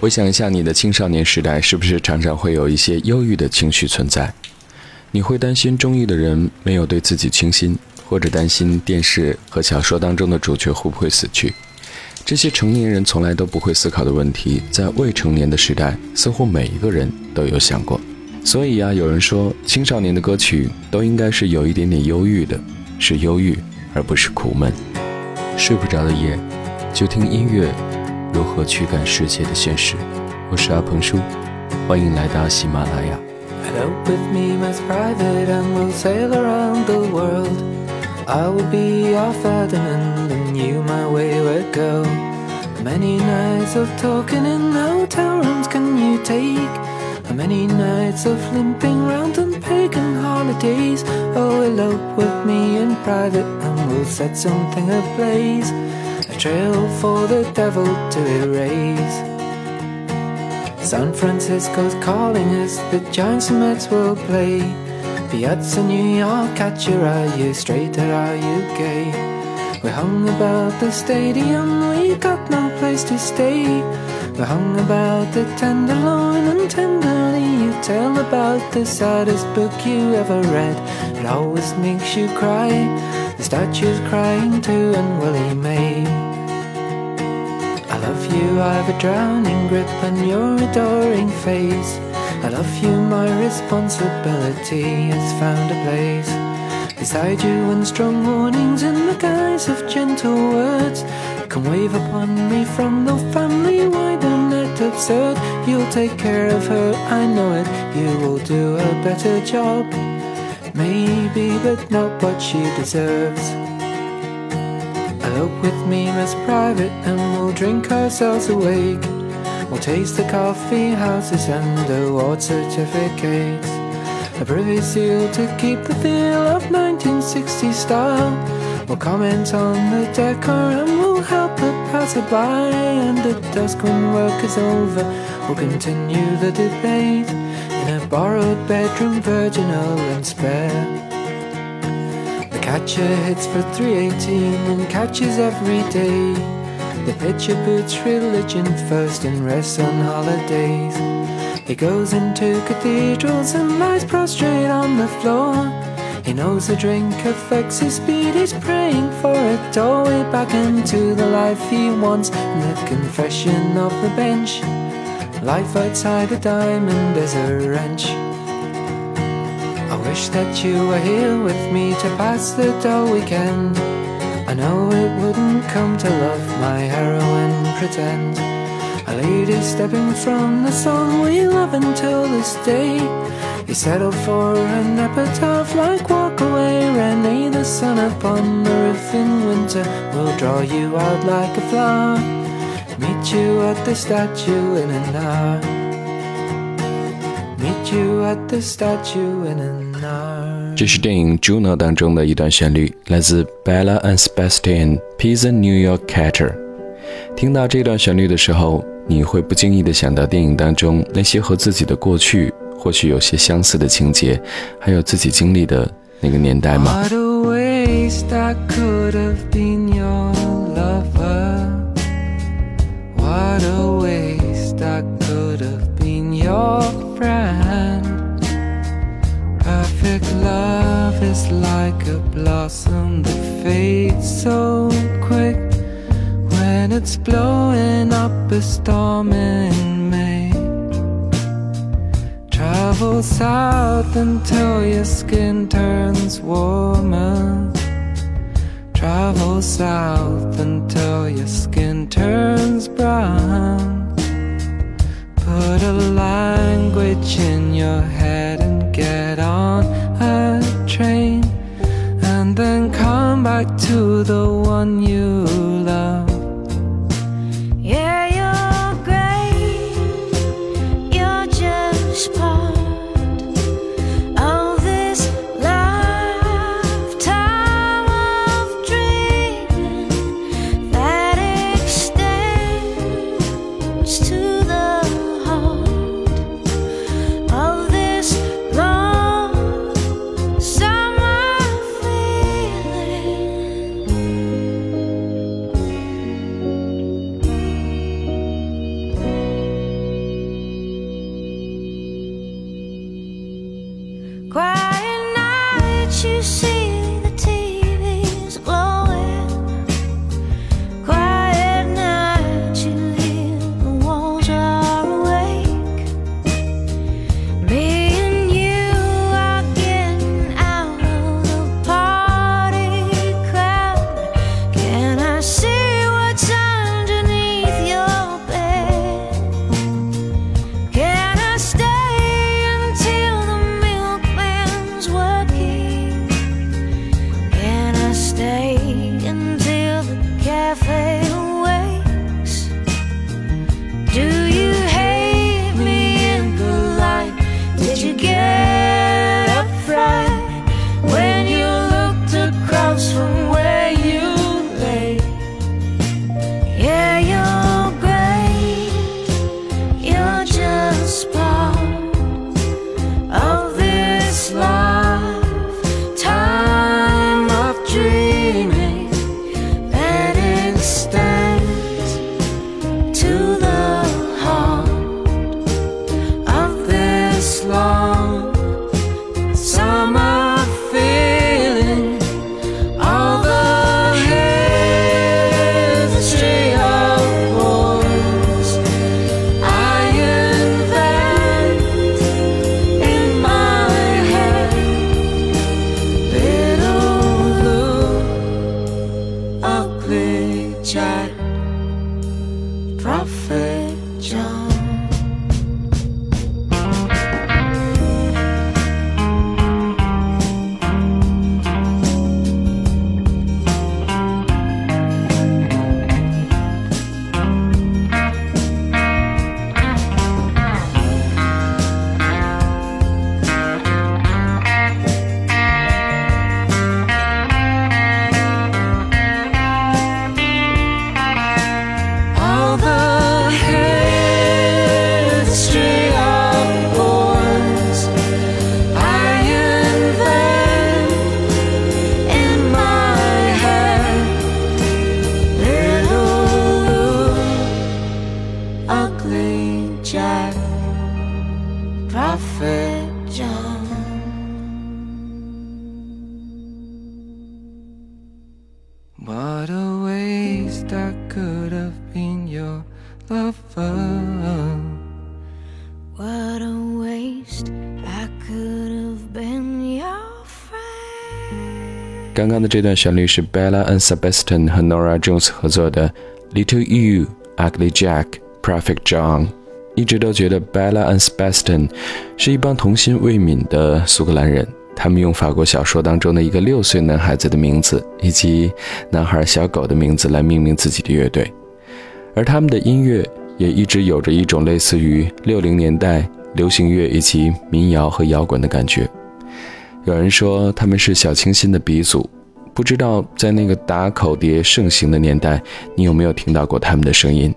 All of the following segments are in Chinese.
回想一下你的青少年时代，是不是常常会有一些忧郁的情绪存在？你会担心中意的人没有对自己倾心，或者担心电视和小说当中的主角会不会死去？这些成年人从来都不会思考的问题，在未成年的时代，似乎每一个人都有想过。所以啊，有人说，青少年的歌曲都应该是有一点点忧郁的，是忧郁，而不是苦闷。睡不着的夜，就听音乐。如何驱赶世界的现实？我是阿鹏叔，欢迎来到喜马拉雅。Help with me, my private, and we'll sail around the world. I will be your Ferdinand, and you my wayward girl. How many nights of talking in hotel rooms can you take? How many nights of limping round on pagan holidays? Oh, elope with me in private, and we'll set something ablaze trail for the devil to erase. San Francisco's calling us, the Giants and Mets will play. Piazza New York, catcher, are you straight or are you gay? We hung about the stadium, we got no place to stay. We hung about the tenderloin and tenderly you tell about the saddest book you ever read. It always makes you cry. The statue's crying too, and Willie Mae I love you, I've a drowning grip on your adoring face. I love you, my responsibility has found a place. Beside you, and strong warnings in the guise of gentle words can wave upon me from the family wide and net absurd. You'll take care of her, I know it. You will do a better job, maybe, but not what she deserves. Elope with me, Miss Private, and we'll drink ourselves awake. We'll taste the coffee houses and the award certificates. A privy seal to keep the feel of 1960 style. We'll comment on the decor and we'll help the passerby. And at dusk when work is over, we'll continue the debate borrowed bedroom, virginal and spare. The catcher hits for 318 and catches every day. The pitcher puts religion first and rests on holidays. He goes into cathedrals and lies prostrate on the floor. He knows a drink affects his speed, he's praying for a doorway back into the life he wants. And the confession of the bench. Life outside a diamond is a wrench I wish that you were here with me to pass the dull weekend. I know it wouldn't come to love my heroine pretend. A lady stepping from the song we love until this day. You settle for an epitaph like walk away, Renee. The sun upon the roof in winter will draw you out like a flower. You at the statue in an hour. Meet you at the statue in an 这是电影《Juno》当中的一段旋律，来自 Bella and Sebastian Pizza New York Catcher。听到这段旋律的时候，你会不经意地想到电影当中那些和自己的过去或许有些相似的情节，还有自己经历的那个年代吗 like a blossom that fades so quick when it's blowing up a storm in May. Travel south until your skin turns warmer. Travel south until your skin turns brown. Put a language in your head and get on a train then come back to the one you 刚刚的这段旋律是 Bella and Sebastian 和 Nora Jones 合作的《Little You, Ugly Jack, Perfect John》。一直都觉得 Bella and Sebastian 是一帮童心未泯的苏格兰人。他们用法国小说当中的一个六岁男孩子的名字以及男孩小狗的名字来命名自己的乐队，而他们的音乐也一直有着一种类似于六零年代流行乐以及民谣和摇滚的感觉。有人说他们是小清新的鼻祖，不知道在那个打口碟盛行的年代，你有没有听到过他们的声音？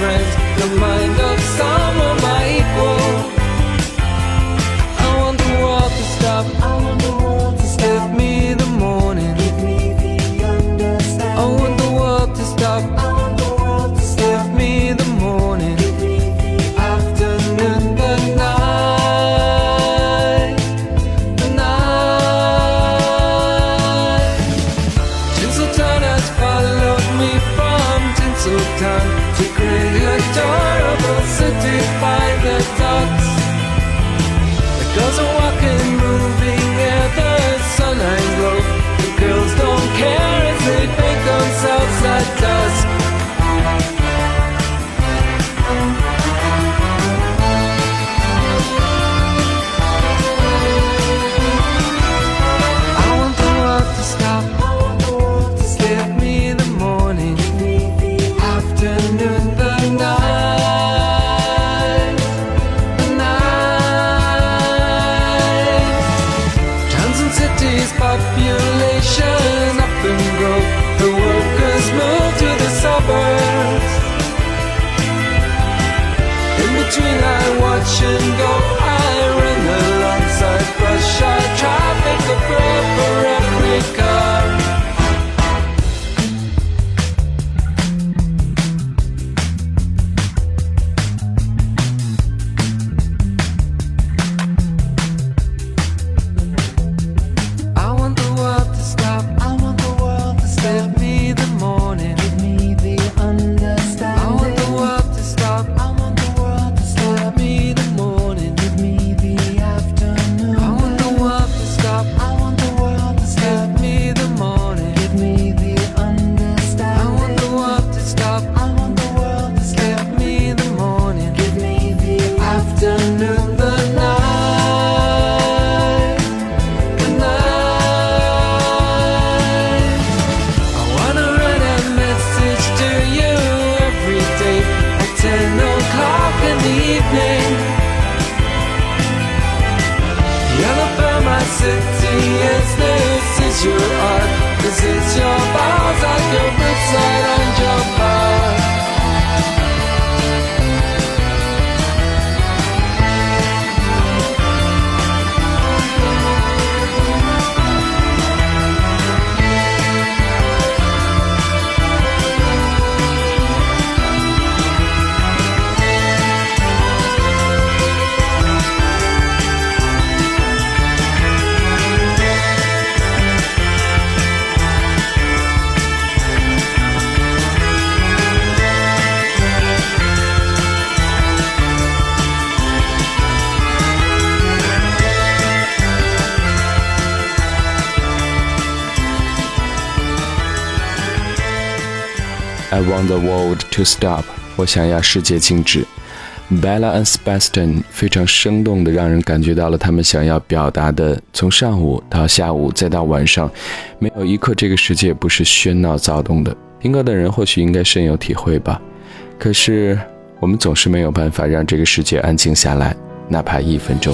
friends, the money. Want the world to stop？我想要世界静止。Bella and Sebastian 非常生动的让人感觉到了他们想要表达的。从上午到下午再到晚上，没有一刻这个世界不是喧闹躁动的。听歌的人或许应该深有体会吧。可是我们总是没有办法让这个世界安静下来，哪怕一分钟。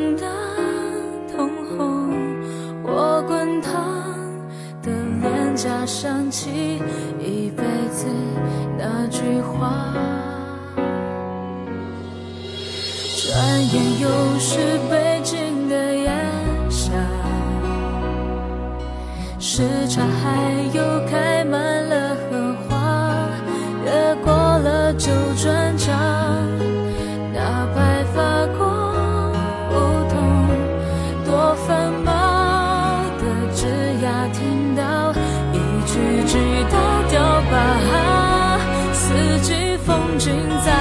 等到通红，我滚烫的脸颊想起一辈子。那句话转眼又是北京的夜，下时差，还有开满了荷花，越过了九转。直到掉疤，四季风景在。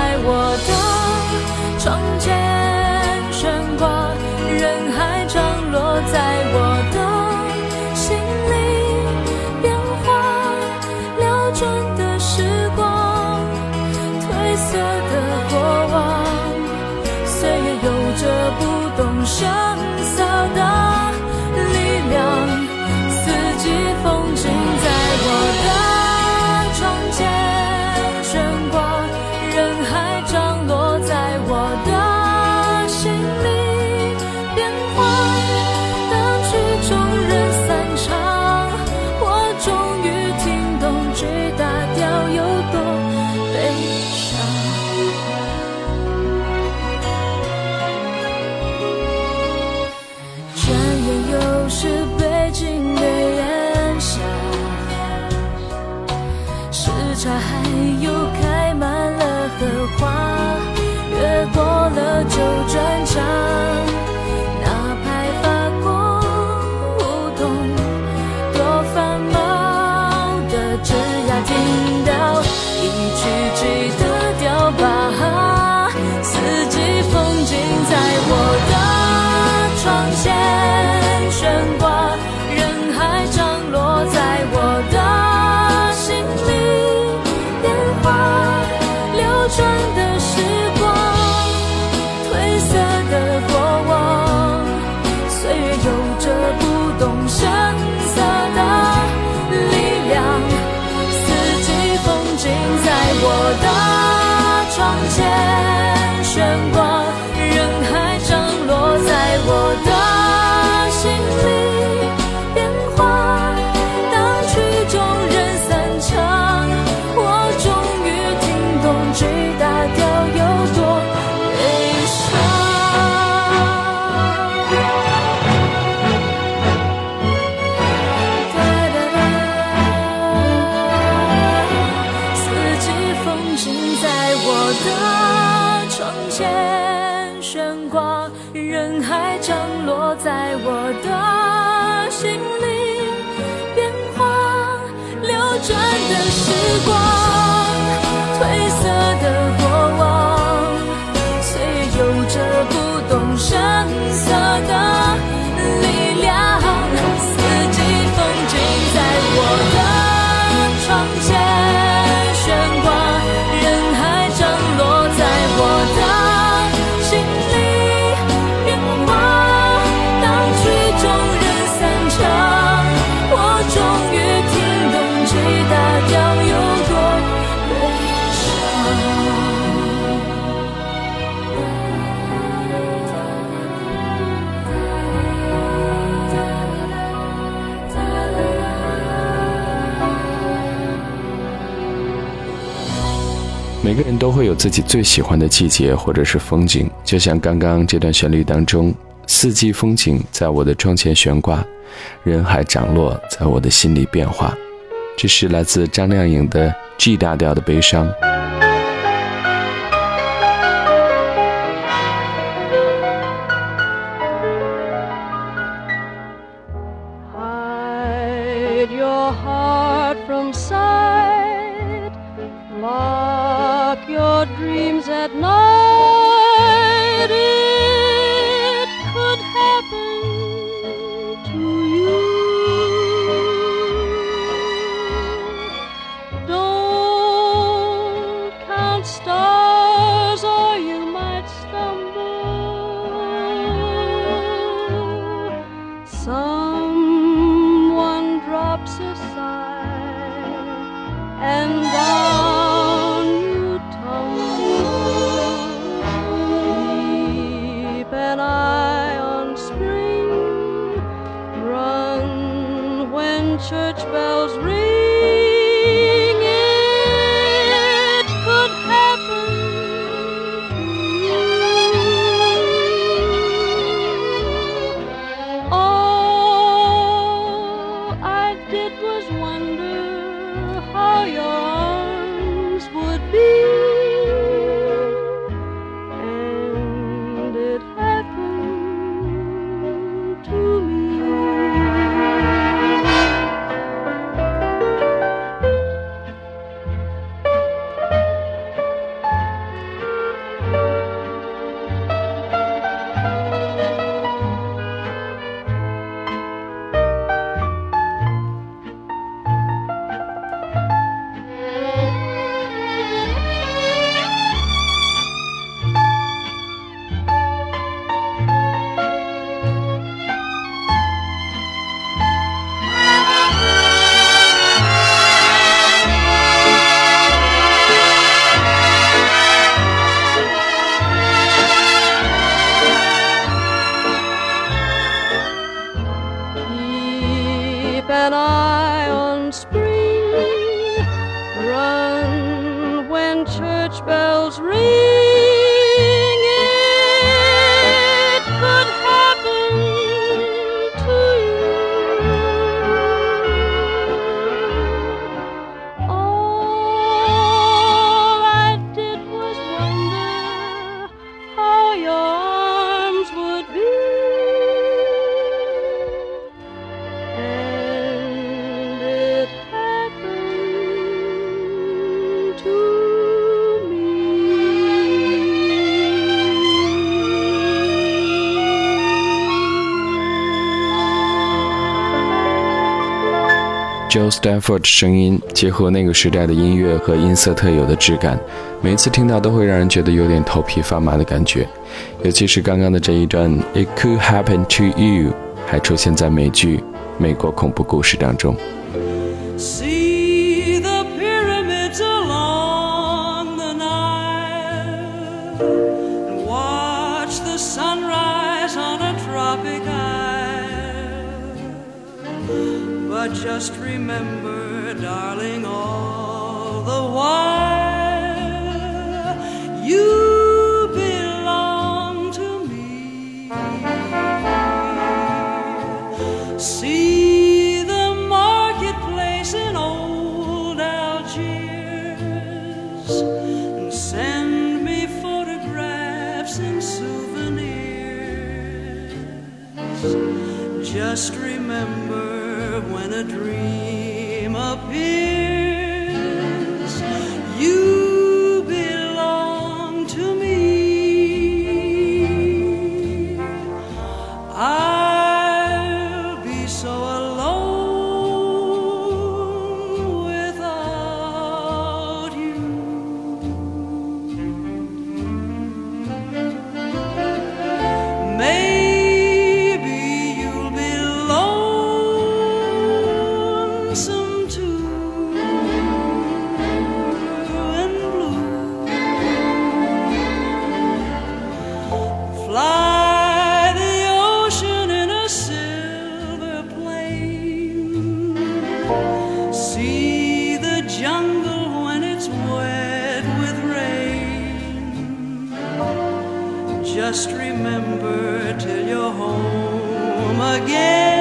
每个人都会有自己最喜欢的季节或者是风景，就像刚刚这段旋律当中，四季风景在我的窗前悬挂，人海涨落在我的心里变化。这是来自张靓颖的 G 大调的悲伤。Hide your heart from sight. Lock your dreams at night. Joe Stanford 的声音结合那个时代的音乐和音色特有的质感，每一次听到都会让人觉得有点头皮发麻的感觉。尤其是刚刚的这一段 "It could happen to you" 还出现在美剧《美国恐怖故事》当中。Just remember when a dream appears. You just remember till you're home again.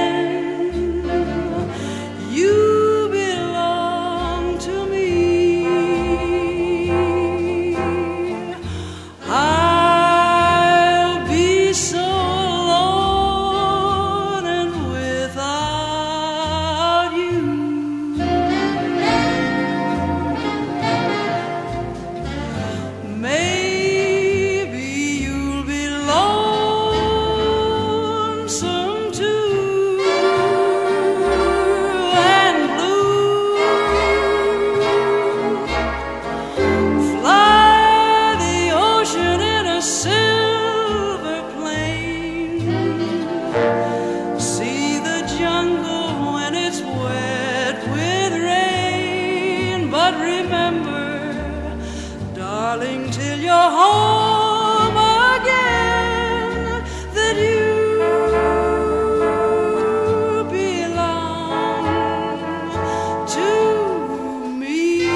Darling, till you're home again, that you belong to me.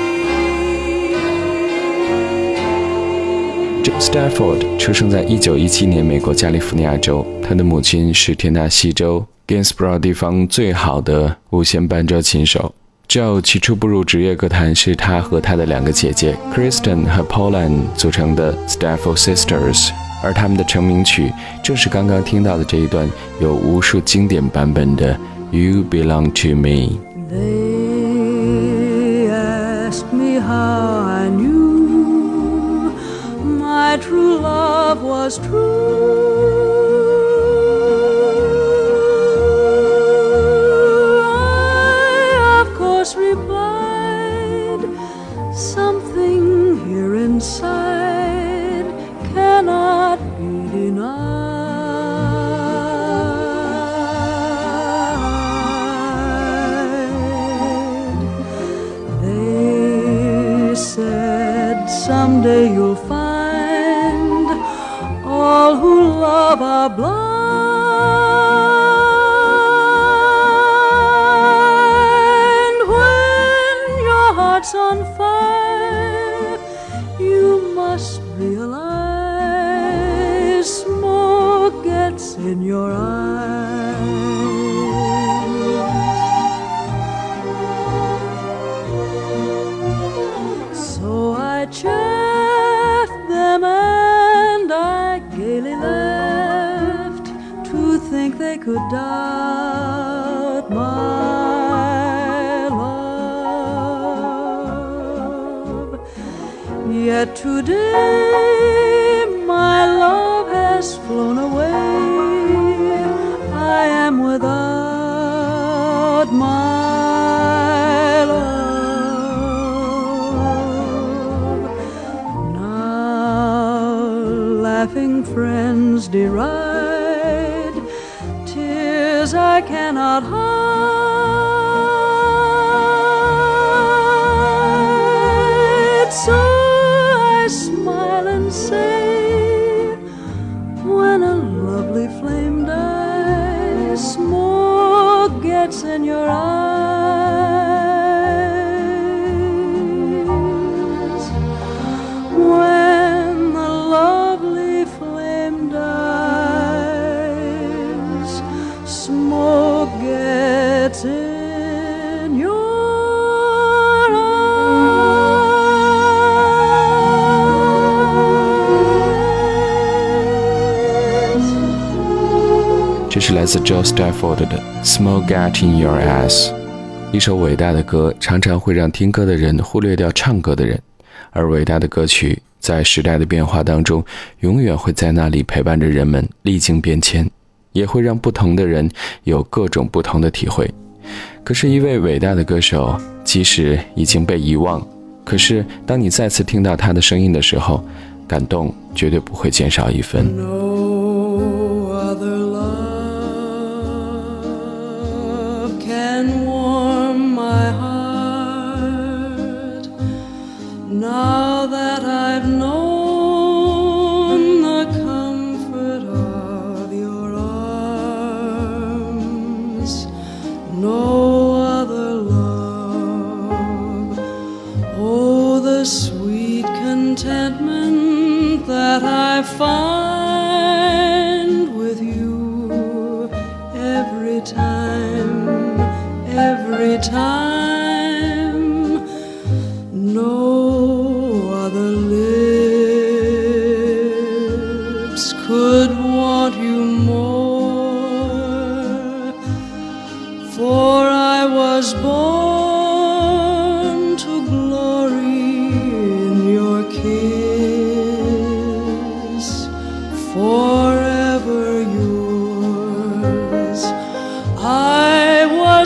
Joe Stafford 出生在1917年美国加利福尼亚州，他的母亲是田纳西州 Gainsborough 地方最好的五弦伴奏琴手。Joe 起初步入职业歌坛是他和他的两个姐姐 Kristen 和 Pauline 组成的 Stafford Sisters，而他们的成名曲正是刚刚听到的这一段有无数经典版本的 You Belong to Me。They asked me how I knew my true love was true. Could doubt my love. Yet today my love has flown away. I am without my love. Now laughing friends deride I cannot hide. 来自 Joe Stafford 的《Small Get in Your Ass》，一首伟大的歌，常常会让听歌的人忽略掉唱歌的人，而伟大的歌曲在时代的变化当中，永远会在那里陪伴着人们历经变迁，也会让不同的人有各种不同的体会。可是，一位伟大的歌手，即使已经被遗忘，可是当你再次听到他的声音的时候，感动绝对不会减少一分。can walk.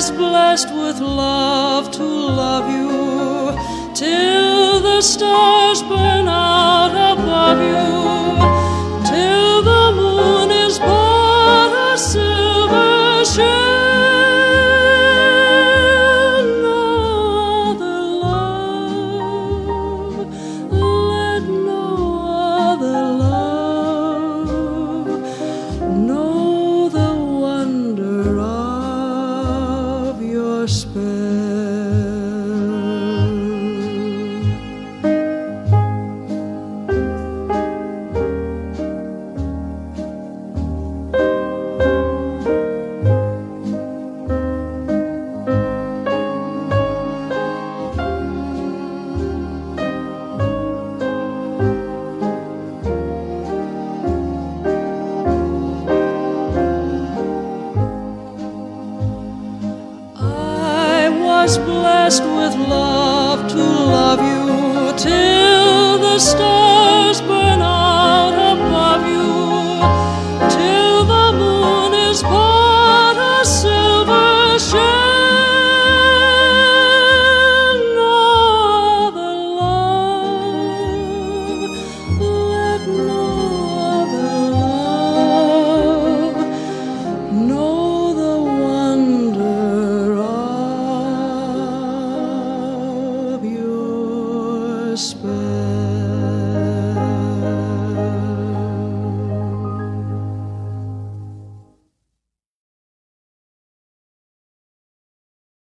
is blessed with love to love you till the stars burn out above you.